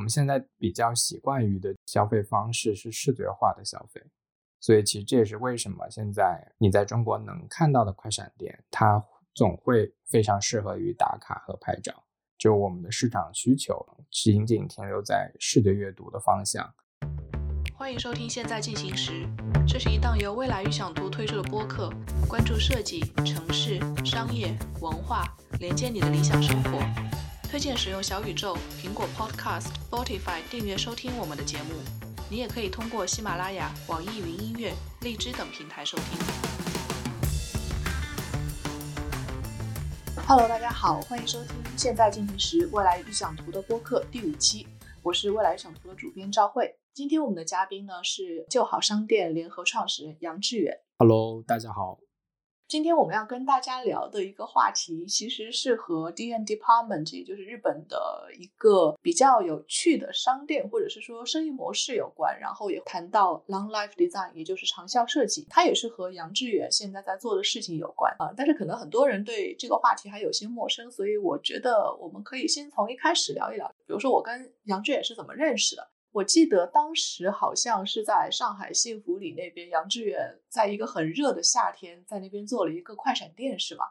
我们现在比较习惯于的消费方式是视觉化的消费，所以其实这也是为什么现在你在中国能看到的快闪店，它总会非常适合于打卡和拍照。就我们的市场需求仅仅停留在视觉阅读的方向。欢迎收听《现在进行时》，这是一档由未来预想图推出的播客，关注设计、城市、商业、文化，连接你的理想生活。推荐使用小宇宙、苹果 Podcast、Spotify 订阅收听我们的节目。你也可以通过喜马拉雅、网易云音乐、荔枝等平台收听。Hello，大家好，欢迎收听《现在进行时》未来预想图的播客第五期。我是未来预想图的主编赵慧。今天我们的嘉宾呢是旧好商店联合创始人杨致远。Hello，大家好。今天我们要跟大家聊的一个话题，其实是和 D N Department，也就是日本的一个比较有趣的商店或者是说生意模式有关。然后也谈到 Long Life Design，也就是长效设计，它也是和杨致远现在在做的事情有关啊。但是可能很多人对这个话题还有些陌生，所以我觉得我们可以先从一开始聊一聊，比如说我跟杨致远是怎么认识的。我记得当时好像是在上海幸福里那边，杨致远在一个很热的夏天，在那边做了一个快闪店，是吗？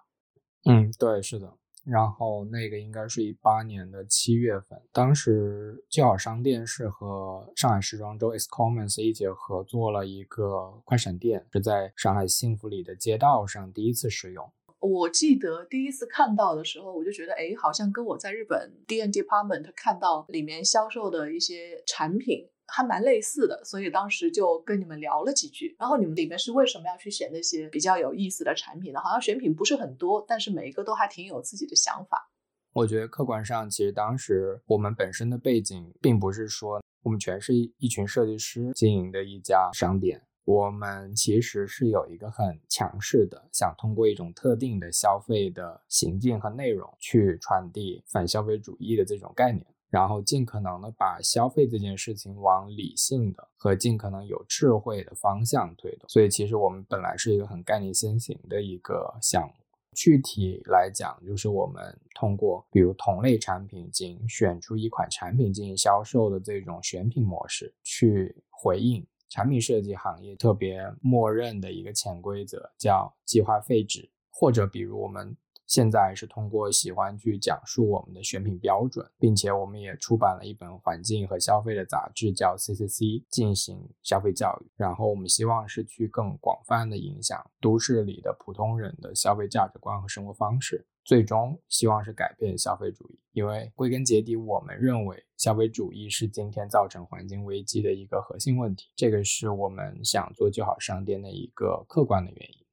嗯，对，是的。然后那个应该是一八年的七月份，当时旧好商店是和上海时装周 S Commons 一起合作了一个快闪店，是在上海幸福里的街道上第一次使用。我记得第一次看到的时候，我就觉得，哎，好像跟我在日本 D N Department 看到里面销售的一些产品还蛮类似的，所以当时就跟你们聊了几句。然后你们里面是为什么要去选那些比较有意思的产品呢？好像选品不是很多，但是每一个都还挺有自己的想法。我觉得客观上，其实当时我们本身的背景，并不是说我们全是一一群设计师经营的一家商店。我们其实是有一个很强势的，想通过一种特定的消费的行径和内容去传递反消费主义的这种概念，然后尽可能的把消费这件事情往理性的和尽可能有智慧的方向推动。所以，其实我们本来是一个很概念先行的一个项目。具体来讲，就是我们通过比如同类产品进行选出一款产品进行销售的这种选品模式，去回应。产品设计行业特别默认的一个潜规则叫计划废纸，或者比如我们现在是通过喜欢去讲述我们的选品标准，并且我们也出版了一本环境和消费的杂志叫 CCC 进行消费教育，然后我们希望是去更广泛的影响都市里的普通人的消费价值观和生活方式。最终希望是改变消费主义，因为归根结底，我们认为消费主义是今天造成环境危机的一个核心问题。这个是我们想做就好商店的一个客观的原因。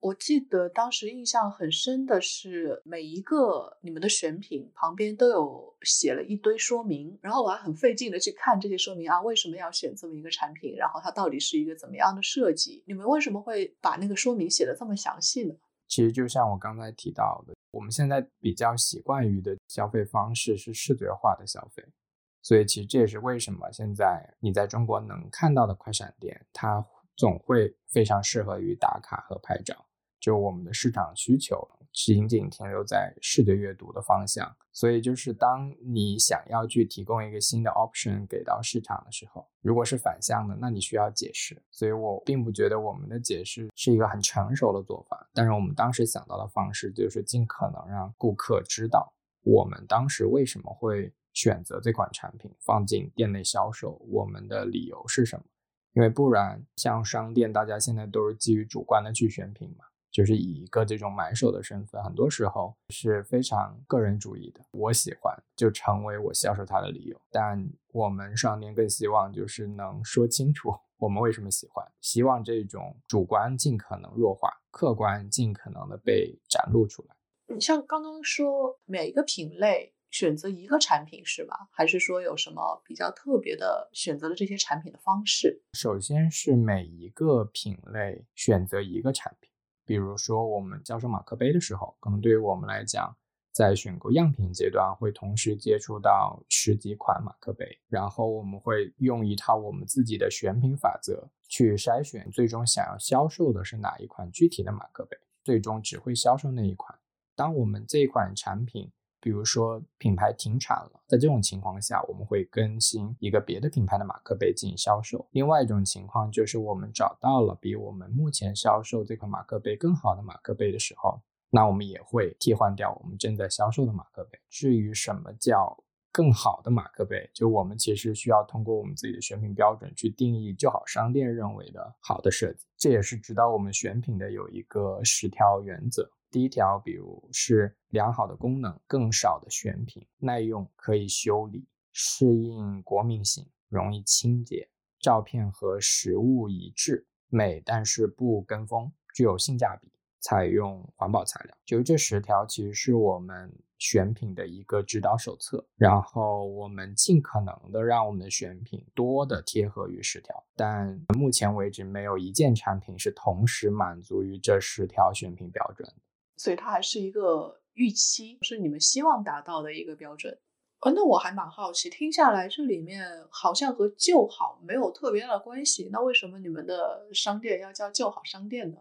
我记得当时印象很深的是，每一个你们的选品旁边都有写了一堆说明，然后我还很费劲的去看这些说明啊，为什么要选这么一个产品，然后它到底是一个怎么样的设计？你们为什么会把那个说明写的这么详细呢？其实就像我刚才提到的。我们现在比较习惯于的消费方式是视觉化的消费，所以其实这也是为什么现在你在中国能看到的快闪店，它总会非常适合于打卡和拍照。就我们的市场需求仅仅停留在视觉阅读的方向，所以就是当你想要去提供一个新的 option 给到市场的时候，如果是反向的，那你需要解释。所以我并不觉得我们的解释是一个很成熟的做法，但是我们当时想到的方式就是尽可能让顾客知道我们当时为什么会选择这款产品放进店内销售，我们的理由是什么？因为不然，像商店，大家现在都是基于主观的去选品嘛。就是以一个这种买手的身份，很多时候是非常个人主义的。我喜欢就成为我销售它的理由，但我们商店更希望就是能说清楚我们为什么喜欢，希望这种主观尽可能弱化，客观尽可能的被展露出来。你像刚刚说每一个品类选择一个产品是吧？还是说有什么比较特别的选择了这些产品的方式？首先是每一个品类选择一个产品。比如说，我们销售马克杯的时候，可能对于我们来讲，在选购样品阶段会同时接触到十几款马克杯，然后我们会用一套我们自己的选品法则去筛选，最终想要销售的是哪一款具体的马克杯，最终只会销售那一款。当我们这款产品比如说品牌停产了，在这种情况下，我们会更新一个别的品牌的马克杯进行销售。另外一种情况就是我们找到了比我们目前销售这款马克杯更好的马克杯的时候，那我们也会替换掉我们正在销售的马克杯。至于什么叫更好的马克杯，就我们其实需要通过我们自己的选品标准去定义就好商店认为的好的设计。这也是指导我们选品的有一个十条原则。第一条，比如是良好的功能、更少的选品、耐用、可以修理、适应国民型、容易清洁、照片和实物一致、美但是不跟风、具有性价比、采用环保材料。就这十条，其实是我们选品的一个指导手册。然后我们尽可能的让我们的选品多的贴合于十条，但目前为止没有一件产品是同时满足于这十条选品标准。所以它还是一个预期，是你们希望达到的一个标准。呃，那我还蛮好奇，听下来这里面好像和旧好没有特别大的关系。那为什么你们的商店要叫旧好商店呢？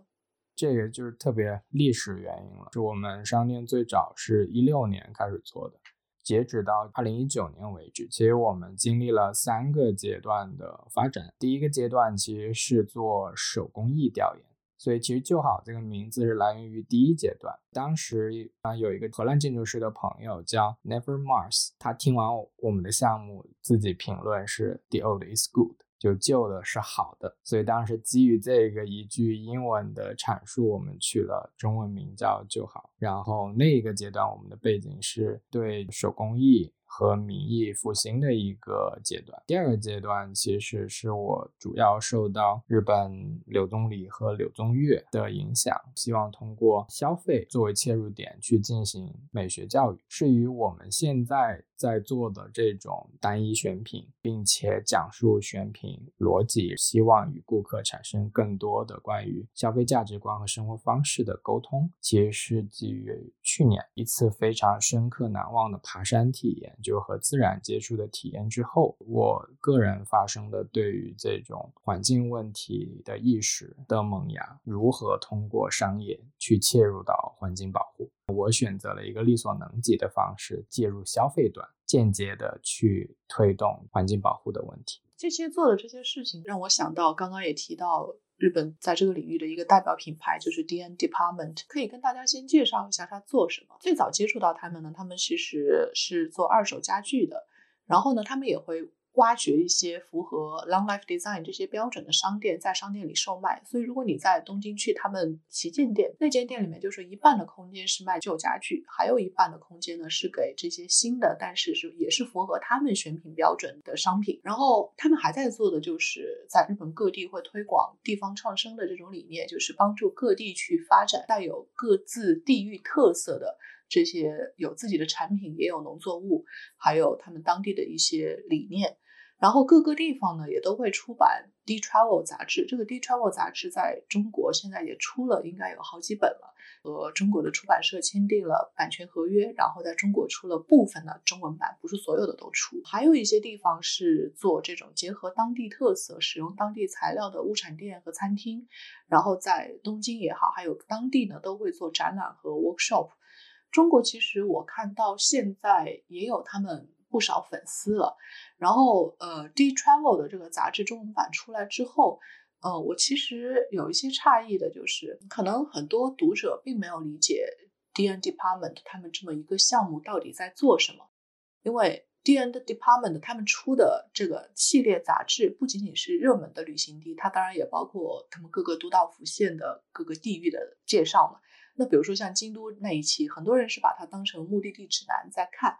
这个就是特别历史原因了。是我们商店最早是一六年开始做的，截止到二零一九年为止，其实我们经历了三个阶段的发展。第一个阶段其实是做手工艺调研。所以其实就好这个名字是来源于第一阶段，当时啊有一个荷兰建筑师的朋友叫 Never Mars，他听完我们的项目，自己评论是 The old is good，就旧的是好的。所以当时基于这个一句英文的阐述，我们取了中文名叫就好。然后那一个阶段，我们的背景是对手工艺。和民意复兴的一个阶段。第二个阶段其实是我主要受到日本柳宗理和柳宗悦的影响，希望通过消费作为切入点去进行美学教育。是与我们现在在做的这种单一选品，并且讲述选品逻辑，希望与顾客产生更多的关于消费价值观和生活方式的沟通，其实是基于去年一次非常深刻难忘的爬山体验。就和自然接触的体验之后，我个人发生的对于这种环境问题的意识的萌芽，如何通过商业去切入到环境保护，我选择了一个力所能及的方式介入消费端，间接的去推动环境保护的问题。这些做的这些事情让我想到，刚刚也提到。日本在这个领域的一个代表品牌就是 D&N Department，可以跟大家先介绍一下它做什么。最早接触到他们呢，他们其实是做二手家具的，然后呢，他们也会。挖掘一些符合 Long Life Design 这些标准的商店，在商店里售卖。所以，如果你在东京去他们旗舰店，那间店里面就是一半的空间是卖旧家具，还有一半的空间呢是给这些新的，但是是也是符合他们选品标准的商品。然后，他们还在做的就是在日本各地会推广地方创生的这种理念，就是帮助各地去发展带有各自地域特色的。这些有自己的产品，也有农作物，还有他们当地的一些理念。然后各个地方呢，也都会出版 D Travel 杂志。这个 D Travel 杂志在中国现在也出了，应该有好几本了。和中国的出版社签订了版权合约，然后在中国出了部分的中文版，不是所有的都出。还有一些地方是做这种结合当地特色、使用当地材料的物产店和餐厅。然后在东京也好，还有当地呢，都会做展览和 workshop。中国其实我看到现在也有他们不少粉丝了，然后呃，D Travel 的这个杂志中文版出来之后，呃，我其实有一些诧异的，就是可能很多读者并没有理解 D N Department 他们这么一个项目到底在做什么，因为 D N 的 Department 他们出的这个系列杂志不仅仅是热门的旅行地，它当然也包括他们各个都道府县的各个地域的介绍嘛。那比如说像京都那一期，很多人是把它当成目的地指南在看，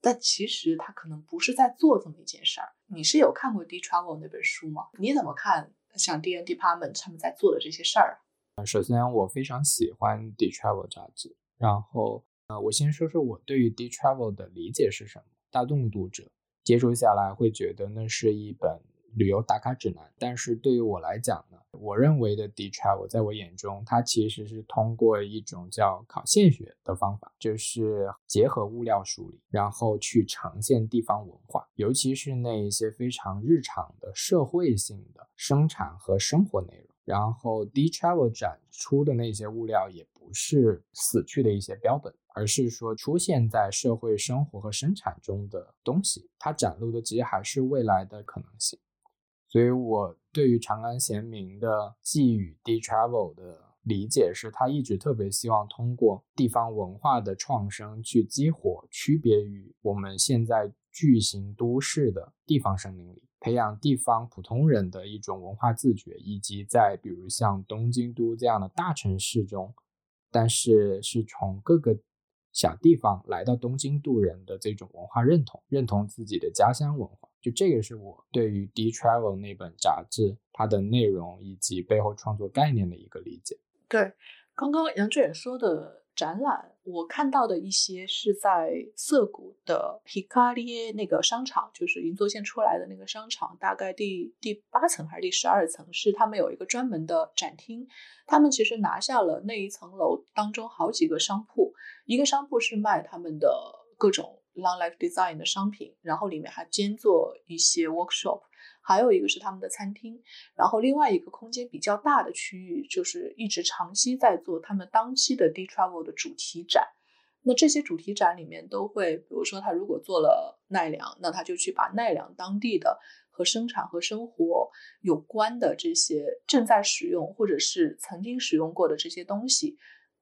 但其实他可能不是在做这么一件事儿。你是有看过《D Travel》那本书吗？你怎么看像 D N Department 他们在做的这些事儿啊？首先，我非常喜欢《D Travel》杂志。然后，呃，我先说说我对于《D Travel》的理解是什么。大众读者接触下来会觉得那是一本。旅游打卡指南，但是对于我来讲呢，我认为的 D travel 在我眼中，它其实是通过一种叫考现学的方法，就是结合物料梳理，然后去呈现地方文化，尤其是那一些非常日常的社会性的生产和生活内容。然后 D travel 展出的那些物料也不是死去的一些标本。而是说出现在社会生活和生产中的东西，它展露的其实还是未来的可能性。所以我对于长安贤明的寄语 D Travel 的理解是，他一直特别希望通过地方文化的创生去激活区别于我们现在巨型都市的地方生命力。培养地方普通人的一种文化自觉，以及在比如像东京都这样的大城市中，但是是从各个小地方来到东京度人的这种文化认同，认同自己的家乡文化，就这个是我对于《D Travel》那本杂志它的内容以及背后创作概念的一个理解。对，刚刚杨志远说的。展览我看到的一些是在涩谷的 Hikari 那个商场，就是银座线出来的那个商场，大概第第八层还是第十二层，是他们有一个专门的展厅。他们其实拿下了那一层楼当中好几个商铺，一个商铺是卖他们的各种 long life design 的商品，然后里面还兼做一些 workshop。还有一个是他们的餐厅，然后另外一个空间比较大的区域，就是一直长期在做他们当期的 D Travel 的主题展。那这些主题展里面都会，比如说他如果做了奈良，那他就去把奈良当地的和生产和生活有关的这些正在使用或者是曾经使用过的这些东西。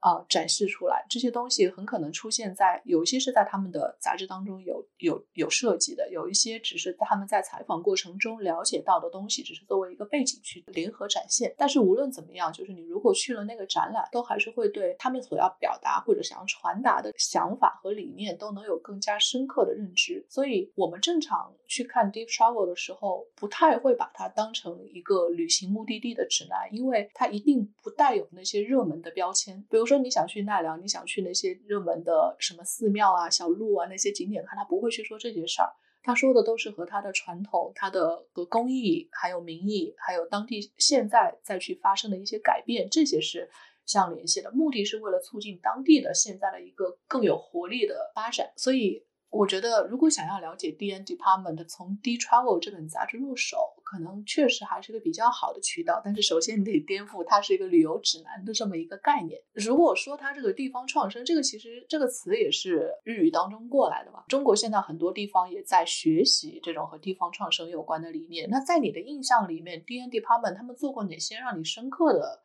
啊，展示出来这些东西很可能出现在有一些是在他们的杂志当中有有有设计的，有一些只是他们在采访过程中了解到的东西，只是作为一个背景去联合展现。但是无论怎么样，就是你如果去了那个展览，都还是会对他们所要表达或者想要传达的想法和理念都能有更加深刻的认知。所以，我们正常去看 Deep Travel 的时候，不太会把它当成一个旅行目的地的指南，因为它一定不带有那些热门的标签，比如。说你想去奈良，你想去那些热门的什么寺庙啊、小路啊那些景点看，他不会去说这些事儿。他说的都是和他的传统、他的和工艺、还有民意、还有当地现在再去发生的一些改变，这些是相联系的。目的是为了促进当地的现在的一个更有活力的发展。所以。我觉得，如果想要了解 D N Department，从 D Travel 这本杂志入手，可能确实还是个比较好的渠道。但是，首先你得颠覆它是一个旅游指南的这么一个概念。如果说它这个地方创生，这个其实这个词也是日语当中过来的嘛。中国现在很多地方也在学习这种和地方创生有关的理念。那在你的印象里面，D N Department 他们做过哪些让你深刻的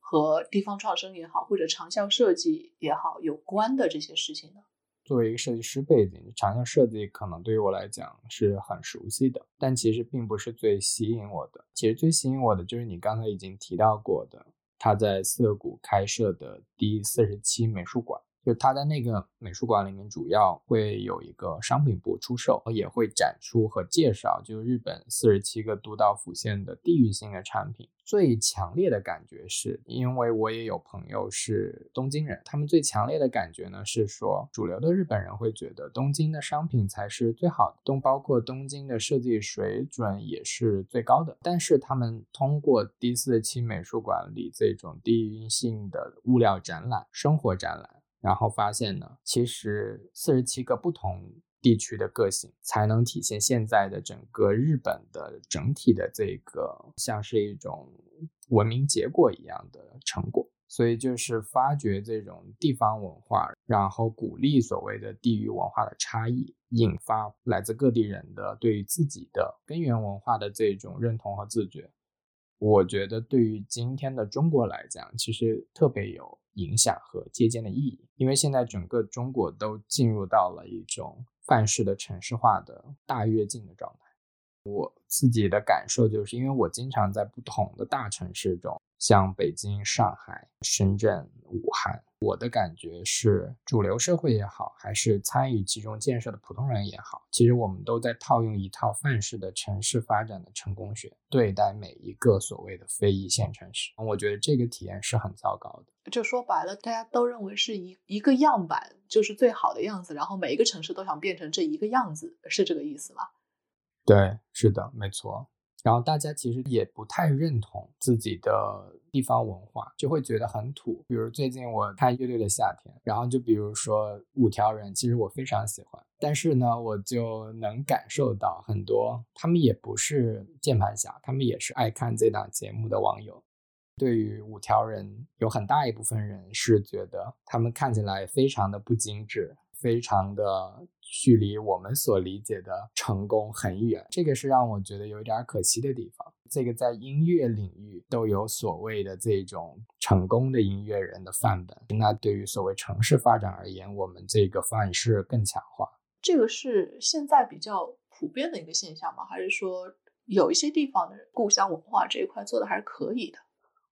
和地方创生也好，或者长效设计也好有关的这些事情呢？作为一个设计师背景，长效设计可能对于我来讲是很熟悉的，但其实并不是最吸引我的。其实最吸引我的就是你刚才已经提到过的，他在涩谷开设的第四十七美术馆。就他在那个美术馆里面，主要会有一个商品部出售，也会展出和介绍，就日本四十七个都道府县的地域性的产品。最强烈的感觉是，因为我也有朋友是东京人，他们最强烈的感觉呢是说，主流的日本人会觉得东京的商品才是最好的，东包括东京的设计水准也是最高的。但是他们通过第四十七美术馆里这种地域性的物料展览、生活展览。然后发现呢，其实四十七个不同地区的个性，才能体现现在的整个日本的整体的这个像是一种文明结果一样的成果。所以就是发掘这种地方文化，然后鼓励所谓的地域文化的差异，引发来自各地人的对于自己的根源文化的这种认同和自觉。我觉得对于今天的中国来讲，其实特别有。影响和借鉴的意义，因为现在整个中国都进入到了一种范式的城市化的大跃进的状态。我自己的感受就是，因为我经常在不同的大城市中。像北京、上海、深圳、武汉，我的感觉是，主流社会也好，还是参与其中建设的普通人也好，其实我们都在套用一套范式的城市发展的成功学，对待每一个所谓的非一线城市。我觉得这个体验是很糟糕的。就说白了，大家都认为是一一个样板就是最好的样子，然后每一个城市都想变成这一个样子，是这个意思吗？对，是的，没错。然后大家其实也不太认同自己的地方文化，就会觉得很土。比如最近我看《乐队的夏天》，然后就比如说五条人，其实我非常喜欢，但是呢，我就能感受到很多他们也不是键盘侠，他们也是爱看这档节目的网友。对于五条人，有很大一部分人是觉得他们看起来非常的不精致，非常的距离我们所理解的成功很远。这个是让我觉得有点可惜的地方。这个在音乐领域都有所谓的这种成功的音乐人的范本，那对于所谓城市发展而言，我们这个范式更强化。这个是现在比较普遍的一个现象吗？还是说有一些地方的故乡文化这一块做的还是可以的？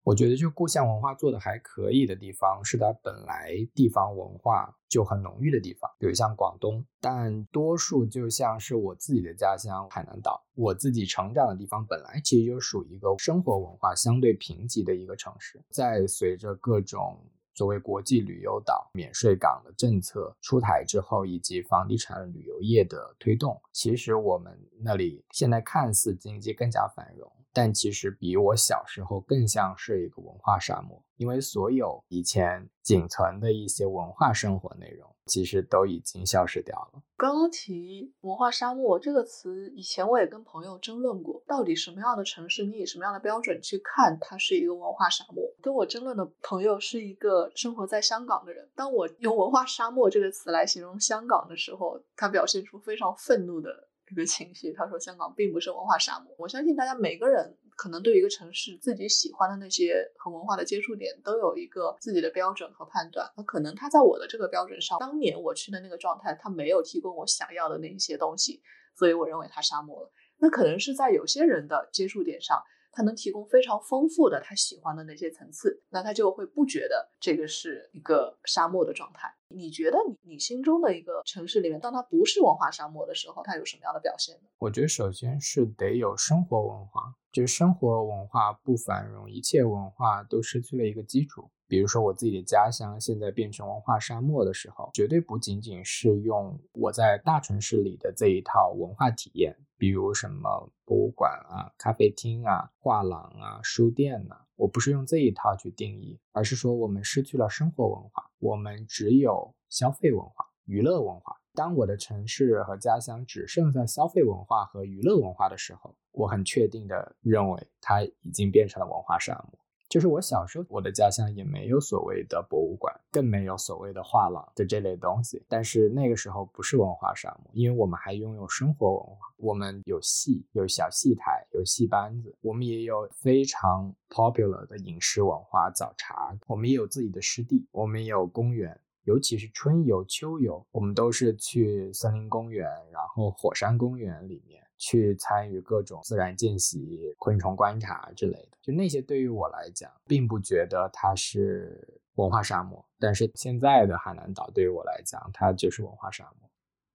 我觉得，就故乡文化做的还可以的地方，是它本来地方文化就很浓郁的地方，比如像广东。但多数就像是我自己的家乡海南岛，我自己成长的地方，本来其实就属于一个生活文化相对贫瘠的一个城市。在随着各种作为国际旅游岛、免税港的政策出台之后，以及房地产旅游业的推动，其实我们那里现在看似经济更加繁荣。但其实比我小时候更像是一个文化沙漠，因为所有以前仅存的一些文化生活内容，其实都已经消失掉了。刚刚提“文化沙漠”这个词，以前我也跟朋友争论过，到底什么样的城市，你以什么样的标准去看它是一个文化沙漠？跟我争论的朋友是一个生活在香港的人，当我用“文化沙漠”这个词来形容香港的时候，他表现出非常愤怒的。这个情绪，他说香港并不是文化沙漠。我相信大家每个人可能对一个城市自己喜欢的那些和文化的接触点都有一个自己的标准和判断。那可能他在我的这个标准上，当年我去的那个状态，他没有提供我想要的那一些东西，所以我认为他沙漠了。那可能是在有些人的接触点上。他能提供非常丰富的他喜欢的那些层次，那他就会不觉得这个是一个沙漠的状态。你觉得你你心中的一个城市里面，当它不是文化沙漠的时候，它有什么样的表现呢？我觉得首先是得有生活文化，就是生活文化不繁荣，一切文化都失去了一个基础。比如说我自己的家乡现在变成文化沙漠的时候，绝对不仅仅是用我在大城市里的这一套文化体验。比如什么博物馆啊、咖啡厅啊、画廊啊、书店呐，我不是用这一套去定义，而是说我们失去了生活文化，我们只有消费文化、娱乐文化。当我的城市和家乡只剩下消费文化和娱乐文化的时候，我很确定的认为它已经变成了文化沙漠。就是我小时候，我的家乡也没有所谓的博物馆，更没有所谓的画廊的这类东西。但是那个时候不是文化沙漠，因为我们还拥有生活文化，我们有戏，有小戏台，有戏班子，我们也有非常 popular 的饮食文化，早茶，我们也有自己的湿地，我们也有公园，尤其是春游、秋游，我们都是去森林公园，然后火山公园里面。去参与各种自然见习、昆虫观察之类的，就那些对于我来讲，并不觉得它是文化沙漠。但是现在的海南岛对于我来讲，它就是文化沙漠。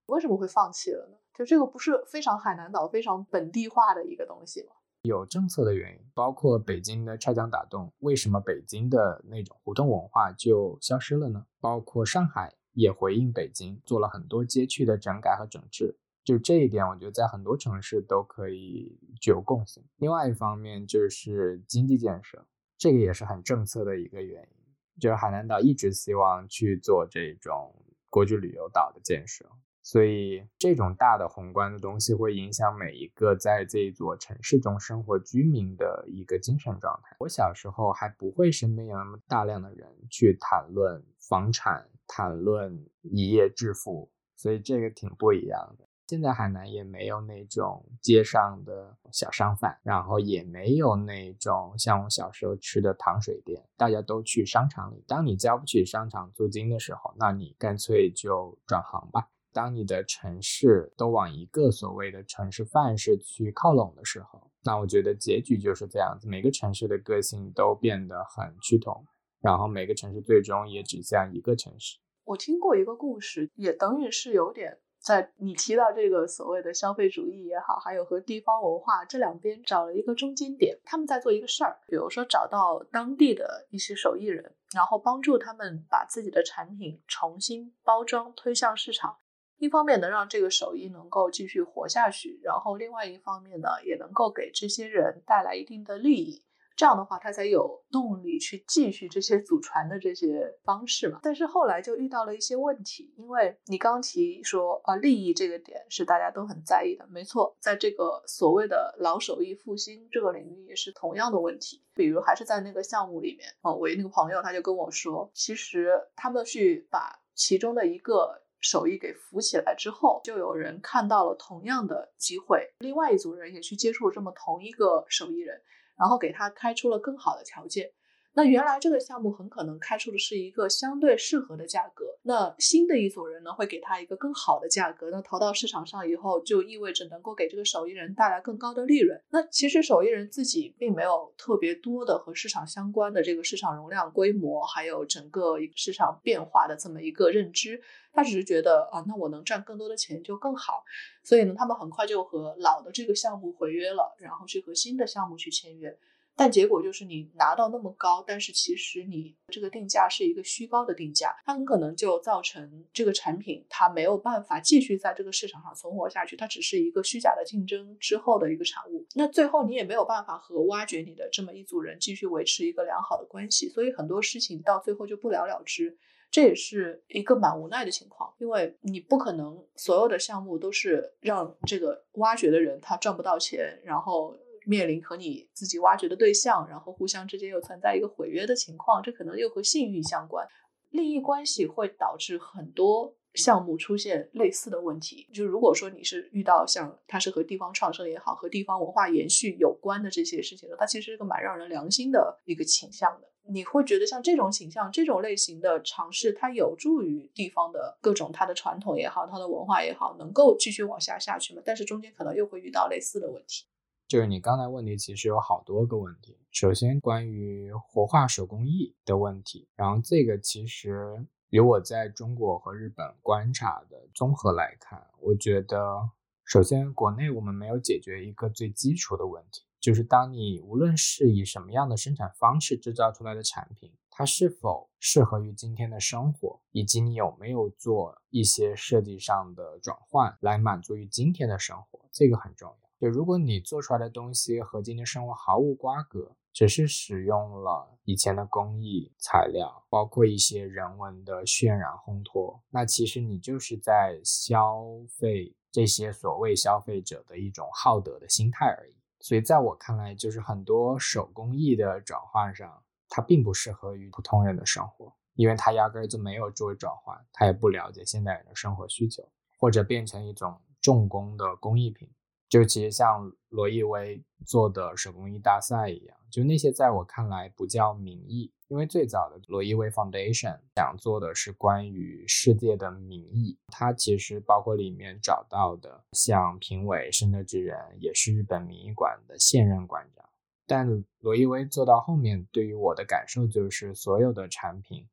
为什么会放弃了呢？就这个不是非常海南岛、非常本地化的一个东西吗？有政策的原因，包括北京的拆墙打洞，为什么北京的那种胡同文化就消失了呢？包括上海也回应北京，做了很多街区的整改和整治。就这一点，我觉得在很多城市都可以具有共性。另外一方面就是经济建设，这个也是很政策的一个原因。就是海南岛一直希望去做这种国际旅游岛的建设，所以这种大的宏观的东西会影响每一个在这座城市中生活居民的一个精神状态。我小时候还不会身边有那么大量的人去谈论房产、谈论一夜致富，所以这个挺不一样的。现在海南也没有那种街上的小商贩，然后也没有那种像我小时候吃的糖水店，大家都去商场里。当你交不起商场租金的时候，那你干脆就转行吧。当你的城市都往一个所谓的城市范式去靠拢的时候，那我觉得结局就是这样子：每个城市的个性都变得很趋同，然后每个城市最终也指向一个城市。我听过一个故事，也等于是有点。在你提到这个所谓的消费主义也好，还有和地方文化这两边找了一个中间点，他们在做一个事儿，比如说找到当地的一些手艺人，然后帮助他们把自己的产品重新包装推向市场。一方面能让这个手艺能够继续活下去，然后另外一方面呢，也能够给这些人带来一定的利益，这样的话，他才有动力去继续这些祖传的这些方式嘛。但是后来就遇到了一些问题，因为你刚提说啊，利益这个点是大家都很在意的，没错，在这个所谓的老手艺复兴这个领域也是同样的问题。比如还是在那个项目里面啊，我那个朋友他就跟我说，其实他们去把其中的一个。手艺给扶起来之后，就有人看到了同样的机会，另外一组人也去接触这么同一个手艺人，然后给他开出了更好的条件。那原来这个项目很可能开出的是一个相对适合的价格，那新的一组人呢会给他一个更好的价格，那投到市场上以后，就意味着能够给这个手艺人带来更高的利润。那其实手艺人自己并没有特别多的和市场相关的这个市场容量、规模，还有整个市场变化的这么一个认知，他只是觉得啊，那我能赚更多的钱就更好，所以呢，他们很快就和老的这个项目毁约了，然后去和新的项目去签约。但结果就是你拿到那么高，但是其实你这个定价是一个虚高的定价，它很可能就造成这个产品它没有办法继续在这个市场上存活下去，它只是一个虚假的竞争之后的一个产物。那最后你也没有办法和挖掘你的这么一组人继续维持一个良好的关系，所以很多事情到最后就不了了之，这也是一个蛮无奈的情况，因为你不可能所有的项目都是让这个挖掘的人他赚不到钱，然后。面临和你自己挖掘的对象，然后互相之间又存在一个毁约的情况，这可能又和信誉相关，利益关系会导致很多项目出现类似的问题。就如果说你是遇到像它是和地方创生也好，和地方文化延续有关的这些事情的，它其实是个蛮让人良心的一个倾向的。你会觉得像这种倾向、这种类型的尝试，它有助于地方的各种它的传统也好，它的文化也好，能够继续往下下去吗？但是中间可能又会遇到类似的问题。就是你刚才问题其实有好多个问题。首先，关于活化手工艺的问题，然后这个其实由我在中国和日本观察的综合来看，我觉得首先国内我们没有解决一个最基础的问题，就是当你无论是以什么样的生产方式制造出来的产品，它是否适合于今天的生活，以及你有没有做一些设计上的转换来满足于今天的生活，这个很重要。就如果你做出来的东西和今天生活毫无瓜葛，只是使用了以前的工艺材料，包括一些人文的渲染烘托，那其实你就是在消费这些所谓消费者的一种好德的心态而已。所以在我看来，就是很多手工艺的转换上，它并不适合于普通人的生活，因为它压根儿就没有做转换，它也不了解现代人的生活需求，或者变成一种重工的工艺品。就其实像罗意威做的手工艺大赛一样，就那些在我看来不叫民意，因为最早的罗意威 Foundation 想做的是关于世界的民意，它其实包括里面找到的像评委深德之人，也是日本民意馆的现任馆长。但罗意威做到后面，对于我的感受就是所有的产品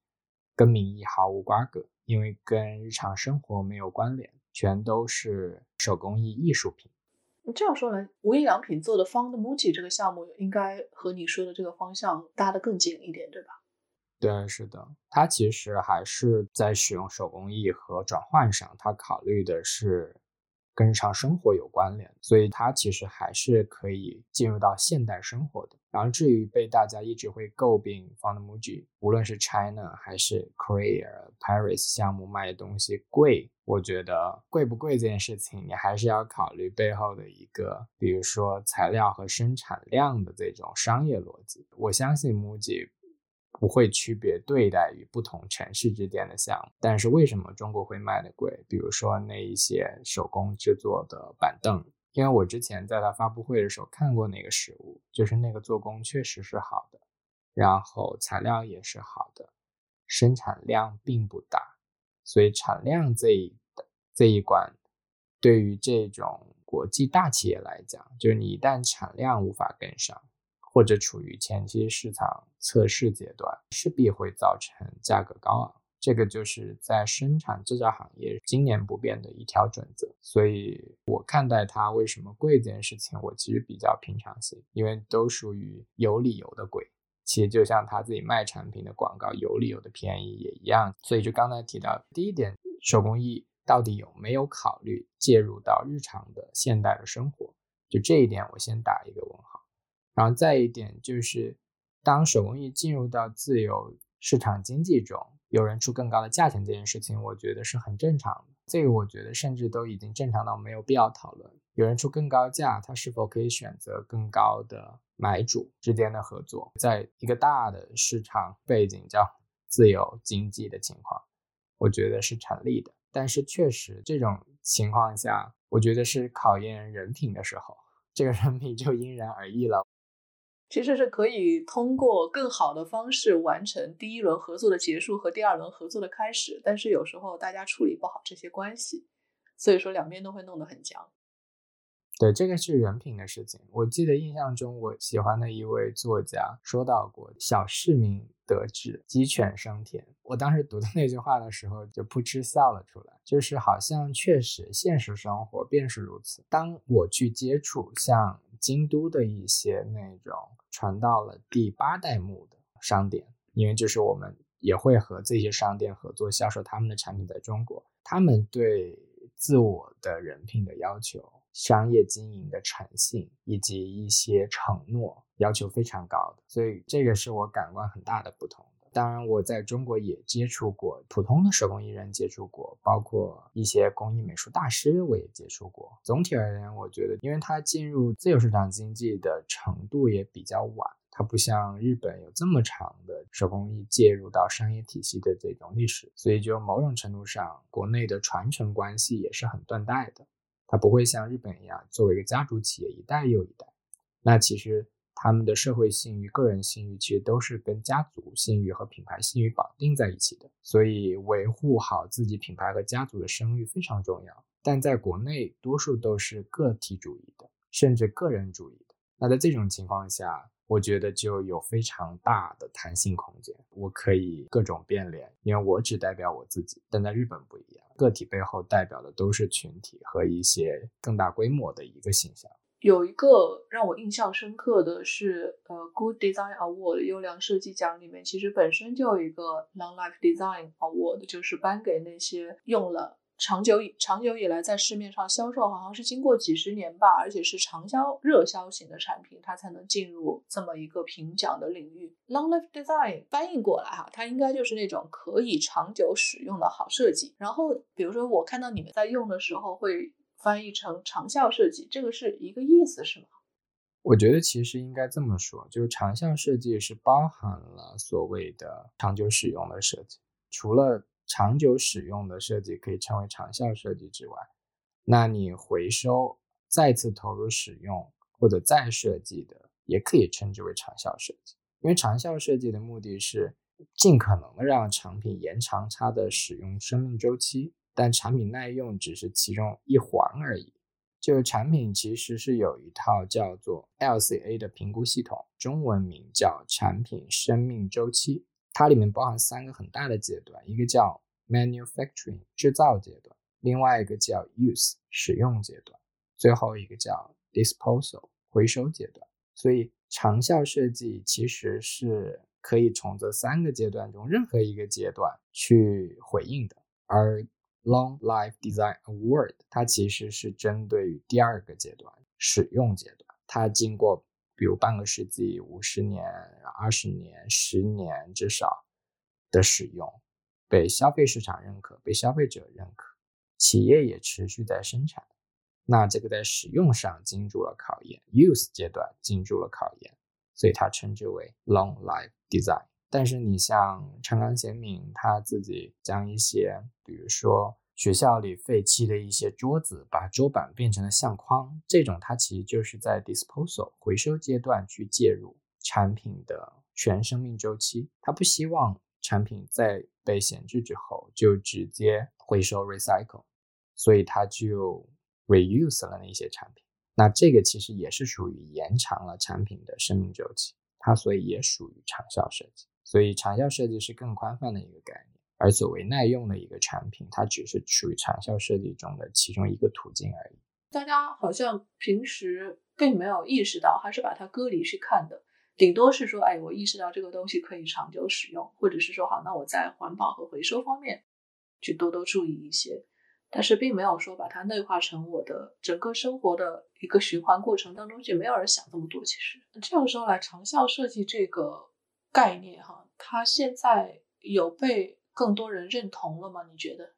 跟民意毫无瓜葛，因为跟日常生活没有关联，全都是手工艺艺术品。这样说来，无印良品做的 Found Muji 这个项目，应该和你说的这个方向搭得更紧一点，对吧？对，是的，它其实还是在使用手工艺和转换上，它考虑的是。跟日常生活有关联，所以它其实还是可以进入到现代生活的。然后至于被大家一直会诟病 f o u n d Muji，无论是 China 还是 Korea、Paris 项目卖的东西贵，我觉得贵不贵这件事情，你还是要考虑背后的一个，比如说材料和生产量的这种商业逻辑。我相信 Muji。不会区别对待于不同城市之间的项目，但是为什么中国会卖的贵？比如说那一些手工制作的板凳，因为我之前在他发布会的时候看过那个实物，就是那个做工确实是好的，然后材料也是好的，生产量并不大，所以产量这一这一关，对于这种国际大企业来讲，就是你一旦产量无法跟上。或者处于前期市场测试阶段，势必会造成价格高昂。这个就是在生产制造行业经年不变的一条准则。所以我看待它为什么贵这件事情，我其实比较平常心，因为都属于有理由的贵。其实就像他自己卖产品的广告，有理由的便宜也一样。所以就刚才提到第一点，手工艺到底有没有考虑介入到日常的现代的生活？就这一点，我先打一个问号。然后再一点就是，当手工艺进入到自由市场经济中，有人出更高的价钱这件事情，我觉得是很正常的。这个我觉得甚至都已经正常到没有必要讨论。有人出更高价，他是否可以选择更高的买主之间的合作，在一个大的市场背景叫自由经济的情况，我觉得是成立的。但是确实这种情况下，我觉得是考验人品的时候，这个人品就因人而异了。其实是可以通过更好的方式完成第一轮合作的结束和第二轮合作的开始，但是有时候大家处理不好这些关系，所以说两边都会弄得很僵。对，这个是人品的事情。我记得印象中，我喜欢的一位作家说到过：“小市民得志，鸡犬升天。”我当时读到那句话的时候，就噗嗤笑了出来。就是好像确实现实生活便是如此。当我去接触像京都的一些那种传到了第八代目的商店，因为就是我们也会和这些商店合作销售他们的产品在中国，他们对自我的人品的要求。商业经营的诚信以及一些承诺要求非常高的，所以这个是我感官很大的不同。当然，我在中国也接触过普通的手工艺人，接触过，包括一些工艺美术大师，我也接触过。总体而言，我觉得，因为它进入自由市场经济的程度也比较晚，它不像日本有这么长的手工艺介入到商业体系的这种历史，所以就某种程度上，国内的传承关系也是很断代的。它不会像日本一样作为一个家族企业一代又一代，那其实他们的社会信誉、个人信誉其实都是跟家族信誉和品牌信誉绑定在一起的，所以维护好自己品牌和家族的声誉非常重要。但在国内，多数都是个体主义的，甚至个人主义的。那在这种情况下，我觉得就有非常大的弹性空间，我可以各种变脸，因为我只代表我自己。但在日本不一样，个体背后代表的都是群体和一些更大规模的一个形象。有一个让我印象深刻的是，呃，Good Design Award 优良设计奖里面，其实本身就有一个 Long Life Design Award，就是颁给那些用了。长久以长久以来，在市面上销售好像是经过几十年吧，而且是长销热销型的产品，它才能进入这么一个评奖的领域。Long life design 翻译过来哈，它应该就是那种可以长久使用的好设计。然后，比如说我看到你们在用的时候会翻译成长效设计，这个是一个意思是吗？我觉得其实应该这么说，就是长效设计是包含了所谓的长久使用的设计，除了。长久使用的设计可以称为长效设计之外，那你回收、再次投入使用或者再设计的，也可以称之为长效设计。因为长效设计的目的是尽可能的让产品延长它的使用生命周期，但产品耐用只是其中一环而已。就产品其实是有一套叫做 LCA 的评估系统，中文名叫产品生命周期。它里面包含三个很大的阶段，一个叫 manufacturing 制造阶段，另外一个叫 use 使用阶段，最后一个叫 disposal 回收阶段。所以长效设计其实是可以从这三个阶段中任何一个阶段去回应的，而 long life design award 它其实是针对于第二个阶段使用阶段，它经过。比如半个世纪、五十年、二十年、十年至少的使用，被消费市场认可，被消费者认可，企业也持续在生产。那这个在使用上经住了考验，use 阶段经住了考验，所以它称之为 long life design。但是你像长冈贤敏他自己将一些，比如说。学校里废弃的一些桌子，把桌板变成了相框，这种它其实就是在 disposal 回收阶段去介入产品的全生命周期，他不希望产品在被闲置之后就直接回收 recycle，所以他就 reuse 了那些产品。那这个其实也是属于延长了产品的生命周期，它所以也属于长效设计。所以长效设计是更宽泛的一个概念。而所谓耐用的一个产品，它只是属于长效设计中的其中一个途径而已。大家好像平时并没有意识到，还是把它割离去看的。顶多是说，哎，我意识到这个东西可以长久使用，或者是说，好，那我在环保和回收方面去多多注意一些。但是并没有说把它内化成我的整个生活的一个循环过程当中去，没有人想这么多。其实这样说来，长效设计这个概念哈，它现在有被更多人认同了吗？你觉得？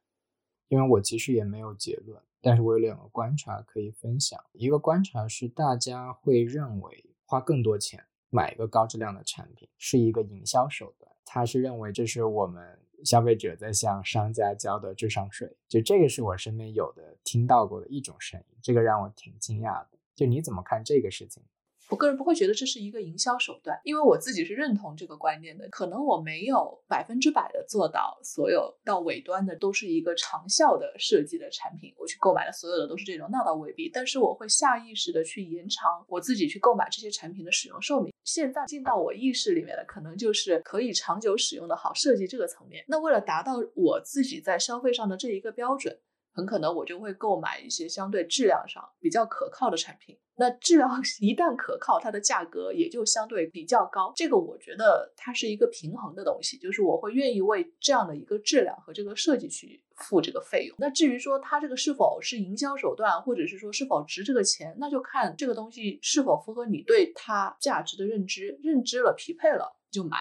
因为我其实也没有结论，但是我有两个观察可以分享。一个观察是大家会认为花更多钱买一个高质量的产品是一个营销手段，他是认为这是我们。消费者在向商家交的智商税，就这个是我身边有的听到过的一种声音，这个让我挺惊讶的。就你怎么看这个事情？我个人不会觉得这是一个营销手段，因为我自己是认同这个观念的。可能我没有百分之百的做到所有到尾端的都是一个长效的设计的产品，我去购买的所有的都是这种，那倒未必。但是我会下意识的去延长我自己去购买这些产品的使用寿命。现在进到我意识里面的，可能就是可以长久使用的好设计这个层面。那为了达到我自己在消费上的这一个标准。很可能我就会购买一些相对质量上比较可靠的产品。那质量 一旦可靠，它的价格也就相对比较高。这个我觉得它是一个平衡的东西，就是我会愿意为这样的一个质量和这个设计去付这个费用。那至于说它这个是否是营销手段，或者是说是否值这个钱，那就看这个东西是否符合你对它价值的认知，认知了匹配了就买。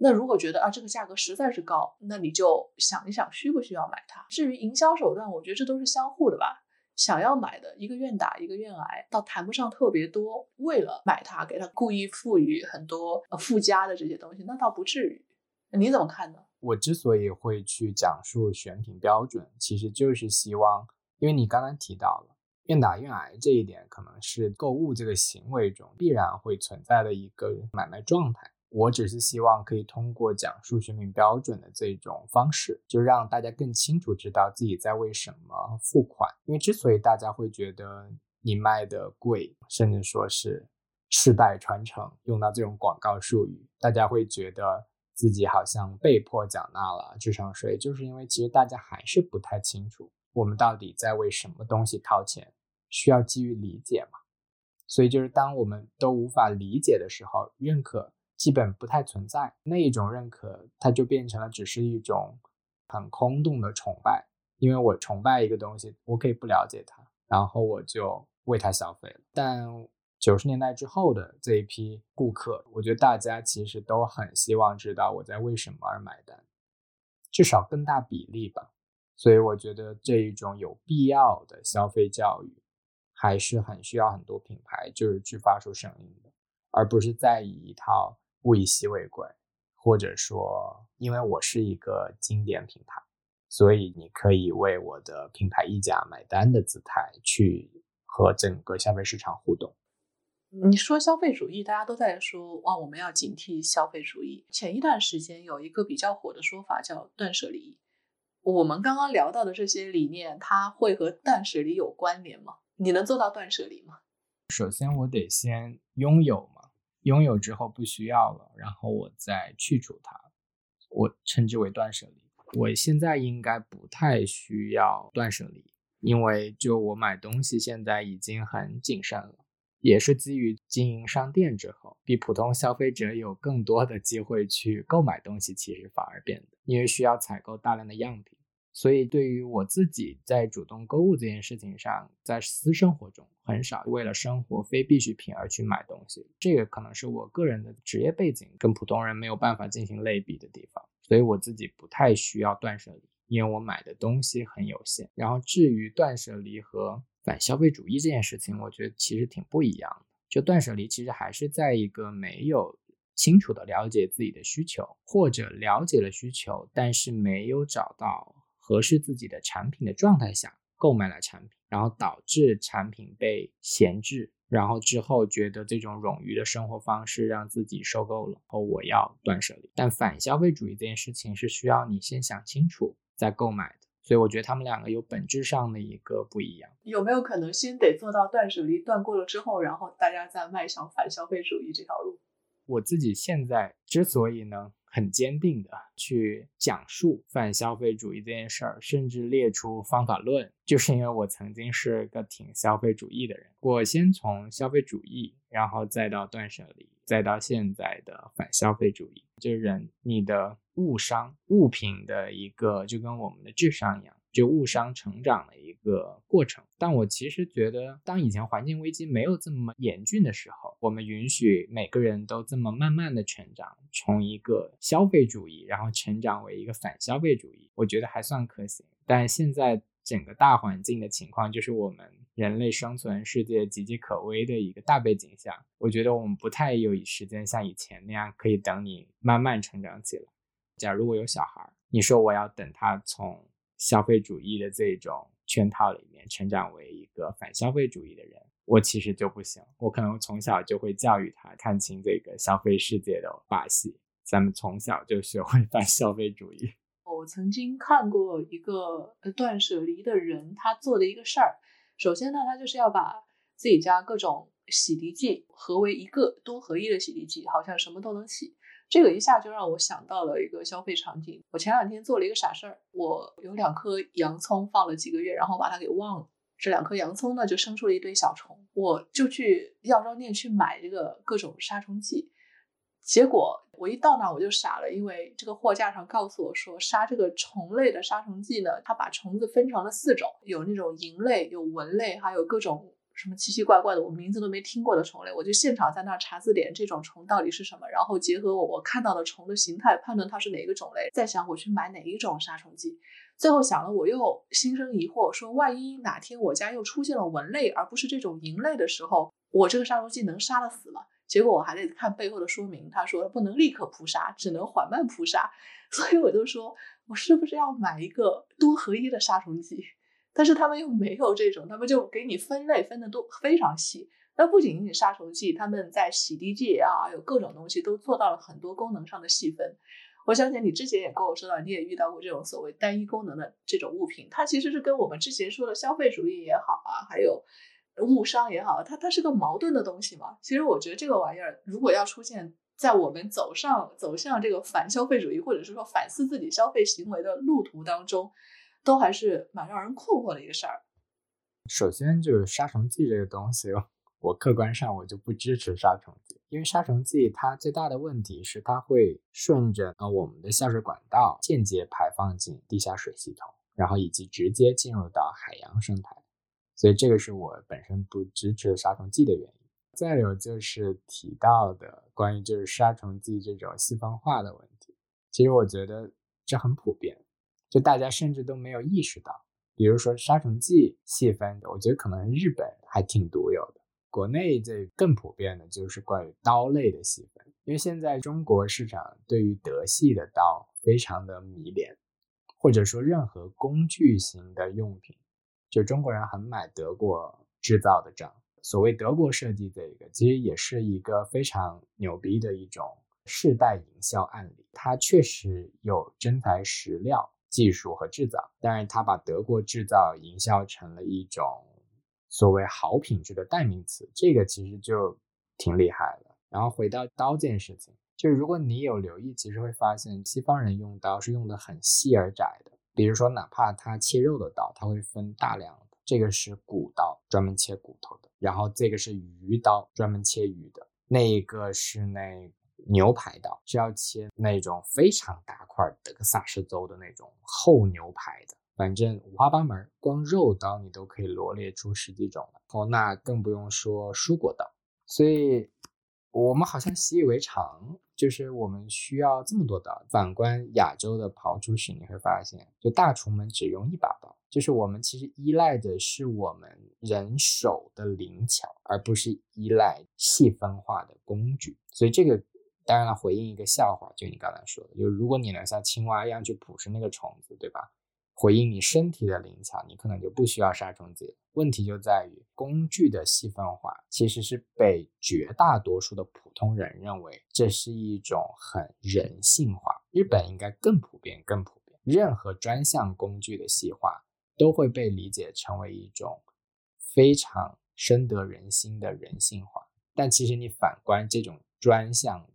那如果觉得啊这个价格实在是高，那你就想一想需不需要买它。至于营销手段，我觉得这都是相互的吧。想要买的一个愿打一个愿挨，倒谈不上特别多。为了买它，给它故意赋予很多附加的这些东西，那倒不至于。你怎么看呢？我之所以会去讲述选品标准，其实就是希望，因为你刚刚提到了愿打愿挨这一点，可能是购物这个行为中必然会存在的一个买卖状态。我只是希望可以通过讲述选品标准的这种方式，就让大家更清楚知道自己在为什么付款。因为之所以大家会觉得你卖的贵，甚至说是世代传承，用到这种广告术语，大家会觉得自己好像被迫缴纳了智商税，就是因为其实大家还是不太清楚我们到底在为什么东西掏钱，需要基于理解嘛。所以就是当我们都无法理解的时候，认可。基本不太存在那一种认可，它就变成了只是一种很空洞的崇拜。因为我崇拜一个东西，我可以不了解它，然后我就为它消费了。但九十年代之后的这一批顾客，我觉得大家其实都很希望知道我在为什么而买单，至少更大比例吧。所以我觉得这一种有必要的消费教育，还是很需要很多品牌就是去发出声音的，而不是在以一套。物以稀为贵，或者说，因为我是一个经典品牌，所以你可以为我的品牌溢价买单的姿态去和整个消费市场互动。你说消费主义，大家都在说哇，我们要警惕消费主义。前一段时间有一个比较火的说法叫断舍离。我们刚刚聊到的这些理念，它会和断舍离有关联吗？你能做到断舍离吗？首先，我得先拥有。拥有之后不需要了，然后我再去除它，我称之为断舍离。我现在应该不太需要断舍离，因为就我买东西现在已经很谨慎了，也是基于经营商店之后，比普通消费者有更多的机会去购买东西，其实反而变得，因为需要采购大量的样品。所以，对于我自己在主动购物这件事情上，在私生活中很少为了生活非必需品而去买东西。这个可能是我个人的职业背景跟普通人没有办法进行类比的地方。所以我自己不太需要断舍离，因为我买的东西很有限。然后，至于断舍离和反消费主义这件事情，我觉得其实挺不一样的。就断舍离其实还是在一个没有清楚的了解自己的需求，或者了解了需求，但是没有找到。合适自己的产品的状态下购买了产品，然后导致产品被闲置，然后之后觉得这种冗余的生活方式让自己受够了，后我要断舍离。但反消费主义这件事情是需要你先想清楚再购买的，所以我觉得他们两个有本质上的一个不一样。有没有可能先得做到断舍离，断过了之后，然后大家再迈向反消费主义这条路？我自己现在之所以呢？很坚定的去讲述反消费主义这件事儿，甚至列出方法论，就是因为我曾经是个挺消费主义的人。我先从消费主义，然后再到断舍离，再到现在的反消费主义。就是人，你的物商物品的一个，就跟我们的智商一样，就误伤成长的一个过程。但我其实觉得，当以前环境危机没有这么严峻的时候，我们允许每个人都这么慢慢的成长，从一个消费主义，然后成长为一个反消费主义，我觉得还算可行。但现在整个大环境的情况，就是我们人类生存世界岌岌可危的一个大背景下，我觉得我们不太有时间像以前那样可以等你慢慢成长起来。假如我有小孩，你说我要等他从消费主义的这种圈套里面成长为一个反消费主义的人，我其实就不行。我可能从小就会教育他看清这个消费世界的把戏。咱们从小就学会反消费主义。我曾经看过一个断舍离的人，他做的一个事儿。首先呢，他就是要把自己家各种洗涤剂合为一个多合一的洗涤剂，好像什么都能洗。这个一下就让我想到了一个消费场景。我前两天做了一个傻事儿，我有两颗洋葱放了几个月，然后把它给忘了。这两颗洋葱呢，就生出了一堆小虫。我就去药妆店去买这个各种杀虫剂，结果我一到那我就傻了，因为这个货架上告诉我说，杀这个虫类的杀虫剂呢，它把虫子分成了四种，有那种蝇类，有蚊类，还有各种。什么奇奇怪怪的，我名字都没听过的虫类，我就现场在那儿查字典，这种虫到底是什么？然后结合我我看到的虫的形态，判断它是哪一个种类，再想我去买哪一种杀虫剂。最后想了，我又心生疑惑，说万一哪天我家又出现了蚊类，而不是这种蝇类的时候，我这个杀虫剂能杀得死吗？结果我还得看背后的说明，他说不能立刻扑杀，只能缓慢扑杀。所以我就说，我是不是要买一个多合一的杀虫剂？但是他们又没有这种，他们就给你分类分的都非常细。那不仅仅是杀虫剂，他们在洗涤剂啊，有各种东西都做到了很多功能上的细分。我相信你之前也跟我说到，你也遇到过这种所谓单一功能的这种物品，它其实是跟我们之前说的消费主义也好啊，还有误伤也好，它它是个矛盾的东西嘛。其实我觉得这个玩意儿，如果要出现在我们走上走向这个反消费主义，或者是说反思自己消费行为的路途当中。都还是蛮让人困惑的一个事儿。首先就是杀虫剂这个东西，我客观上我就不支持杀虫剂，因为杀虫剂它最大的问题是它会顺着呃我们的下水管道间接排放进地下水系统，然后以及直接进入到海洋生态，所以这个是我本身不支持杀虫剂的原因。再有就是提到的关于就是杀虫剂这种细分化的问题，其实我觉得这很普遍。就大家甚至都没有意识到，比如说杀虫剂细分，我觉得可能日本还挺独有的。国内这更普遍的就是关于刀类的细分，因为现在中国市场对于德系的刀非常的迷恋，或者说任何工具型的用品，就中国人很买德国制造的账。所谓德国设计这个，其实也是一个非常牛逼的一种世代营销案例，它确实有真材实料。技术和制造，但是他把德国制造营销成了一种所谓好品质的代名词，这个其实就挺厉害了。然后回到刀这件事情，就是如果你有留意，其实会发现西方人用刀是用的很细而窄的。比如说，哪怕他切肉的刀，他会分大量的，这个是骨刀，专门切骨头的；然后这个是鱼刀，专门切鱼的；那一个是那。牛排刀是要切那种非常大块德克萨斯州的那种厚牛排的，反正五花八门，光肉刀你都可以罗列出十几种了。哦，那更不用说蔬果刀。所以，我们好像习以为常，就是我们需要这么多刀。反观亚洲的刨出史，你会发现，就大厨们只用一把刀，就是我们其实依赖的是我们人手的灵巧，而不是依赖细分化的工具。所以这个。当然了，回应一个笑话，就你刚才说的，就是如果你能像青蛙一样去捕食那个虫子，对吧？回应你身体的灵巧，你可能就不需要杀虫剂。问题就在于工具的细分化，其实是被绝大多数的普通人认为这是一种很人性化。日本应该更普遍，更普遍。任何专项工具的细化都会被理解成为一种非常深得人心的人性化。但其实你反观这种专项。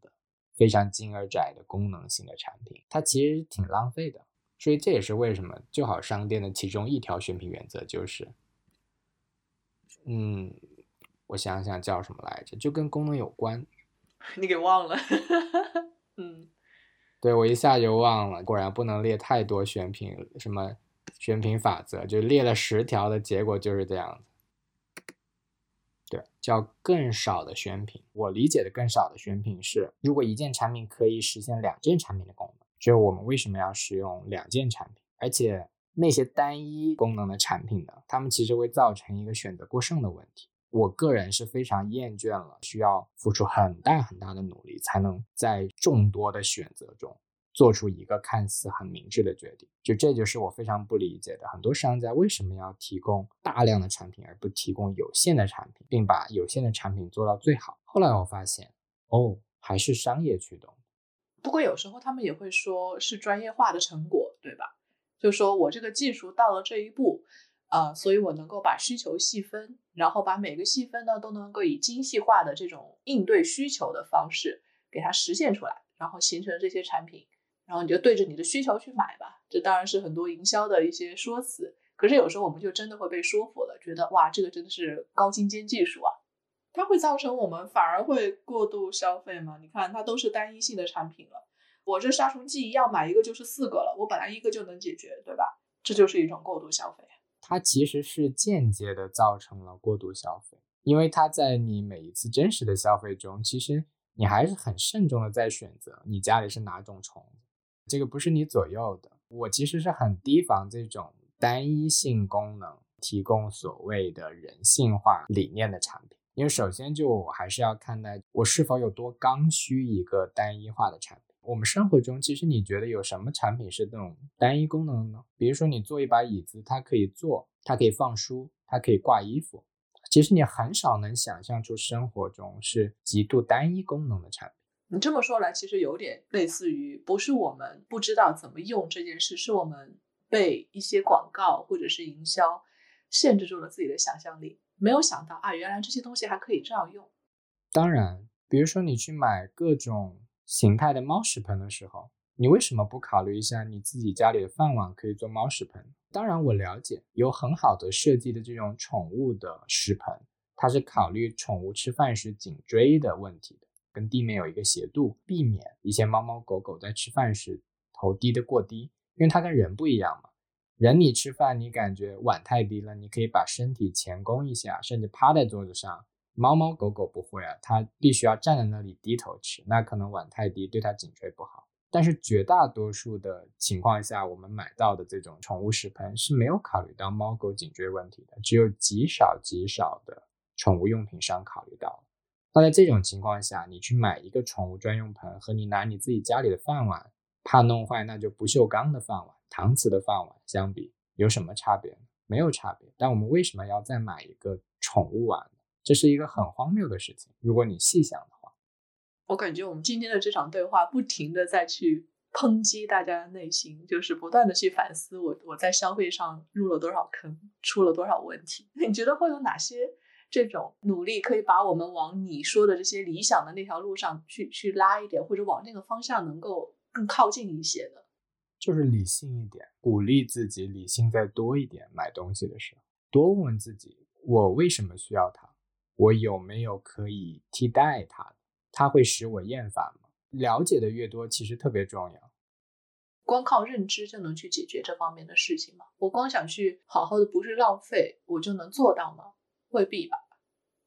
非常精而窄的功能性的产品，它其实挺浪费的。所以这也是为什么就好商店的其中一条选品原则就是，嗯，我想想叫什么来着，就跟功能有关。你给忘了？嗯，对我一下就忘了。果然不能列太多选品，什么选品法则，就列了十条的结果就是这样子。对，叫更少的选品。我理解的更少的选品是，如果一件产品可以实现两件产品的功能，就我们为什么要使用两件产品？而且那些单一功能的产品呢，它们其实会造成一个选择过剩的问题。我个人是非常厌倦了，需要付出很大很大的努力，才能在众多的选择中做出一个看似很明智的决定。就这就是我非常不理解的，很多商家为什么要提供大量的产品，而不提供有限的产品，并把有限的产品做到最好？后来我发现，哦，还是商业驱动。不过有时候他们也会说是专业化的成果，对吧？就说我这个技术到了这一步。啊，所以我能够把需求细分，然后把每个细分呢都能够以精细化的这种应对需求的方式给它实现出来，然后形成这些产品，然后你就对着你的需求去买吧。这当然是很多营销的一些说辞，可是有时候我们就真的会被说服了，觉得哇，这个真的是高精尖技术啊，它会造成我们反而会过度消费吗？你看它都是单一性的产品了，我这杀虫剂要买一个就是四个了，我本来一个就能解决，对吧？这就是一种过度消费。它其实是间接的造成了过度消费，因为它在你每一次真实的消费中，其实你还是很慎重的在选择你家里是哪种虫子，这个不是你左右的。我其实是很提防这种单一性功能提供所谓的人性化理念的产品，因为首先就我还是要看待我是否有多刚需一个单一化的产品。我们生活中，其实你觉得有什么产品是这种单一功能呢？比如说，你做一把椅子，它可以坐，它可以放书，它可以挂衣服。其实你很少能想象出生活中是极度单一功能的产品。你这么说来，其实有点类似于，不是我们不知道怎么用这件事，是我们被一些广告或者是营销限制住了自己的想象力，没有想到啊，原来这些东西还可以这样用。当然，比如说你去买各种。形态的猫屎盆的时候，你为什么不考虑一下你自己家里的饭碗可以做猫屎盆？当然，我了解有很好的设计的这种宠物的食盆，它是考虑宠物吃饭时颈椎的问题，跟地面有一个斜度，避免一些猫猫狗狗在吃饭时头低的过低，因为它跟人不一样嘛。人你吃饭，你感觉碗太低了，你可以把身体前弓一下，甚至趴在桌子上。猫猫狗狗不会啊，它必须要站在那里低头吃，那可能碗太低，对它颈椎不好。但是绝大多数的情况下，我们买到的这种宠物食盆是没有考虑到猫狗颈椎问题的，只有极少极少的宠物用品商考虑到。那在这种情况下，你去买一个宠物专用盆，和你拿你自己家里的饭碗，怕弄坏那就不锈钢的饭碗、搪瓷的饭碗相比，有什么差别呢？没有差别。但我们为什么要再买一个宠物碗？这是一个很荒谬的事情。如果你细想的话，我感觉我们今天的这场对话不停的在去抨击大家的内心，就是不断的去反思我我在消费上入了多少坑，出了多少问题。你觉得会有哪些这种努力可以把我们往你说的这些理想的那条路上去去拉一点，或者往那个方向能够更靠近一些的？就是理性一点，鼓励自己理性再多一点。买东西的时候，多问问自己：我为什么需要它？我有没有可以替代它的？它会使我厌烦吗？了解的越多，其实特别重要。光靠认知就能去解决这方面的事情吗？我光想去好好的，不是浪费，我就能做到吗？未必吧。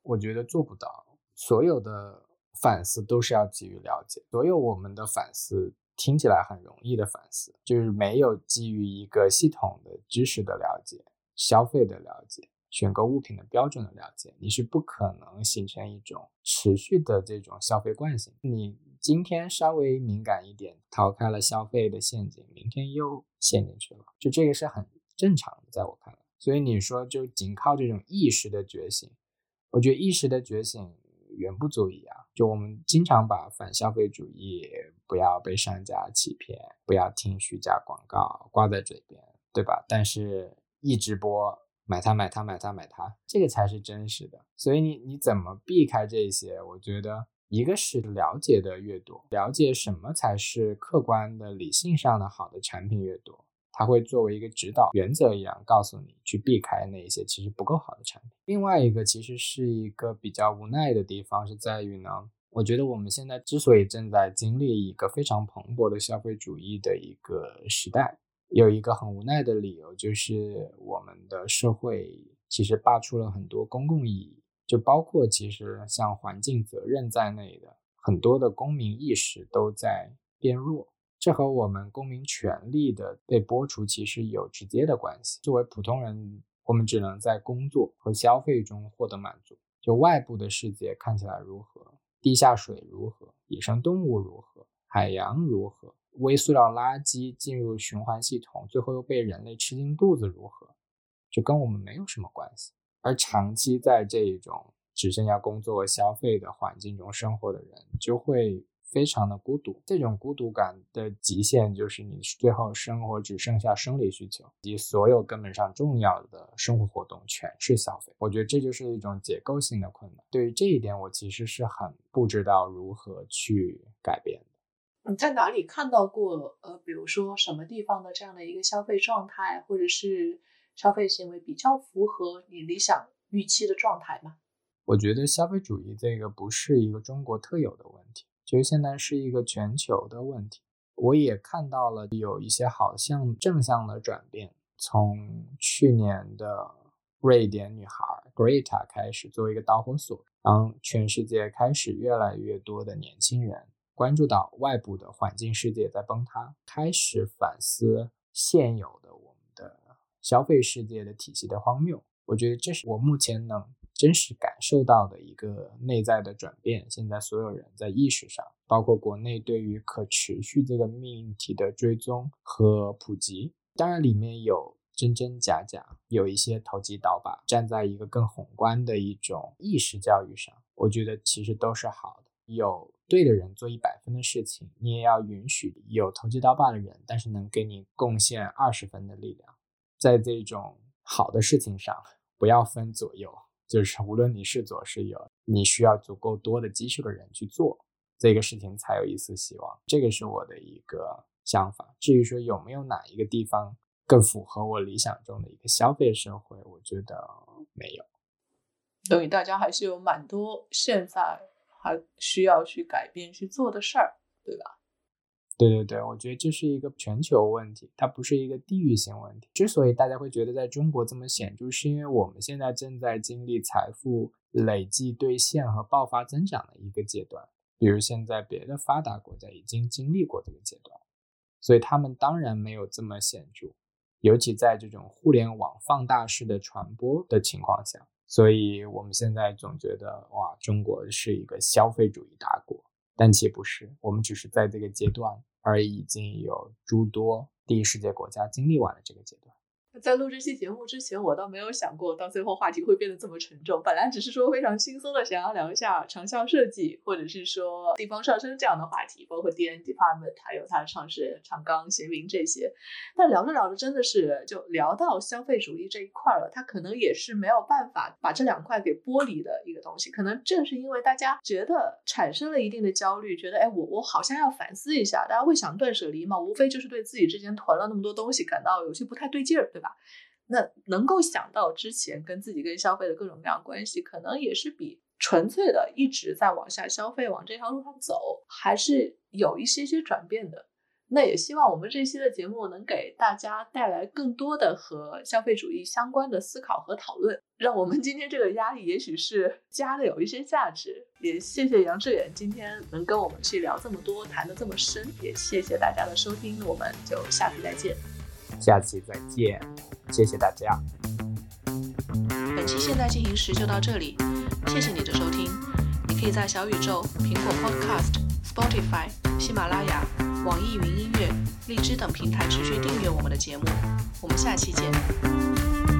我觉得做不到。所有的反思都是要基于了解。所有我们的反思听起来很容易的反思，就是没有基于一个系统的知识的了解、消费的了解。选购物品的标准的了解，你是不可能形成一种持续的这种消费惯性。你今天稍微敏感一点，逃开了消费的陷阱，明天又陷进去了，就这个是很正常的，在我看来。所以你说就仅靠这种意识的觉醒，我觉得意识的觉醒远不足以啊。就我们经常把反消费主义，不要被商家欺骗，不要听虚假广告挂在嘴边，对吧？但是一直播。买它，买它，买它，买它，这个才是真实的。所以你你怎么避开这些？我觉得一个是了解的越多，了解什么才是客观的、理性上的好的产品越多，它会作为一个指导原则一样，告诉你去避开那些其实不够好的产品。另外一个其实是一个比较无奈的地方，是在于呢，我觉得我们现在之所以正在经历一个非常蓬勃的消费主义的一个时代。有一个很无奈的理由，就是我们的社会其实扒出了很多公共意义，就包括其实像环境责任在内的很多的公民意识都在变弱。这和我们公民权利的被剥除其实有直接的关系。作为普通人，我们只能在工作和消费中获得满足。就外部的世界看起来如何，地下水如何，野生动物如何，海洋如何，微塑料垃圾进入循环系统，最后又被人类吃进肚子如何，就跟我们没有什么关系。而长期在这一种只剩下工作和消费的环境中生活的人，就会。非常的孤独，这种孤独感的极限就是你最后生活只剩下生理需求，以及所有根本上重要的生活活动全是消费。我觉得这就是一种结构性的困难。对于这一点，我其实是很不知道如何去改变的。你在哪里看到过？呃，比如说什么地方的这样的一个消费状态，或者是消费行为比较符合你理想预期的状态吗？我觉得消费主义这个不是一个中国特有的问题。其实现在是一个全球的问题，我也看到了有一些好像正向的转变。从去年的瑞典女孩 Greta 开始，作为一个导火索，让全世界开始越来越多的年轻人关注到外部的环境世界在崩塌，开始反思现有的我们的消费世界的体系的荒谬。我觉得这是我目前能。真实感受到的一个内在的转变。现在所有人在意识上，包括国内对于可持续这个命题的追踪和普及，当然里面有真真假假，有一些投机倒把。站在一个更宏观的一种意识教育上，我觉得其实都是好的。有对的人做一百分的事情，你也要允许有投机倒把的人，但是能给你贡献二十分的力量。在这种好的事情上，不要分左右。就是无论你是左是右，你需要足够多的基数的人去做这个事情，才有一丝希望。这个是我的一个想法。至于说有没有哪一个地方更符合我理想中的一个消费社会，我觉得没有。等于大家还是有蛮多现在还需要去改变去做的事儿，对吧？对对对，我觉得这是一个全球问题，它不是一个地域性问题。之所以大家会觉得在中国这么显著，是因为我们现在正在经历财富累计兑现和爆发增长的一个阶段。比如现在别的发达国家已经经历过这个阶段，所以他们当然没有这么显著。尤其在这种互联网放大式的传播的情况下，所以我们现在总觉得哇，中国是一个消费主义大国。但其不是，我们只是在这个阶段，而已经有诸多第一世界国家经历完了这个阶段。在录这期节目之前，我倒没有想过到最后话题会变得这么沉重。本来只是说非常轻松的想要聊一下长效设计，或者是说地方上升这样的话题，包括 D N Department 还有它的创始人长冈贤明这些。但聊着聊着，真的是就聊到消费主义这一块了。它可能也是没有办法把这两块给剥离的一个东西。可能正是因为大家觉得产生了一定的焦虑，觉得哎，我我好像要反思一下。大家会想断舍离嘛？无非就是对自己之前囤了那么多东西感到有些不太对劲儿，对吧？那能够想到之前跟自己跟消费的各种各样关系，可能也是比纯粹的一直在往下消费往这条路上走，还是有一些些转变的。那也希望我们这期的节目能给大家带来更多的和消费主义相关的思考和讨论，让我们今天这个压力也许是加的有一些价值。也谢谢杨志远今天能跟我们去聊这么多，谈的这么深，也谢谢大家的收听，我们就下次再见。下期再见，谢谢大家。本期现在进行时就到这里，谢谢你的收听。你可以在小宇宙、苹果 Podcast、Spotify、喜马拉雅、网易云音乐、荔枝等平台持续订阅我们的节目。我们下期见。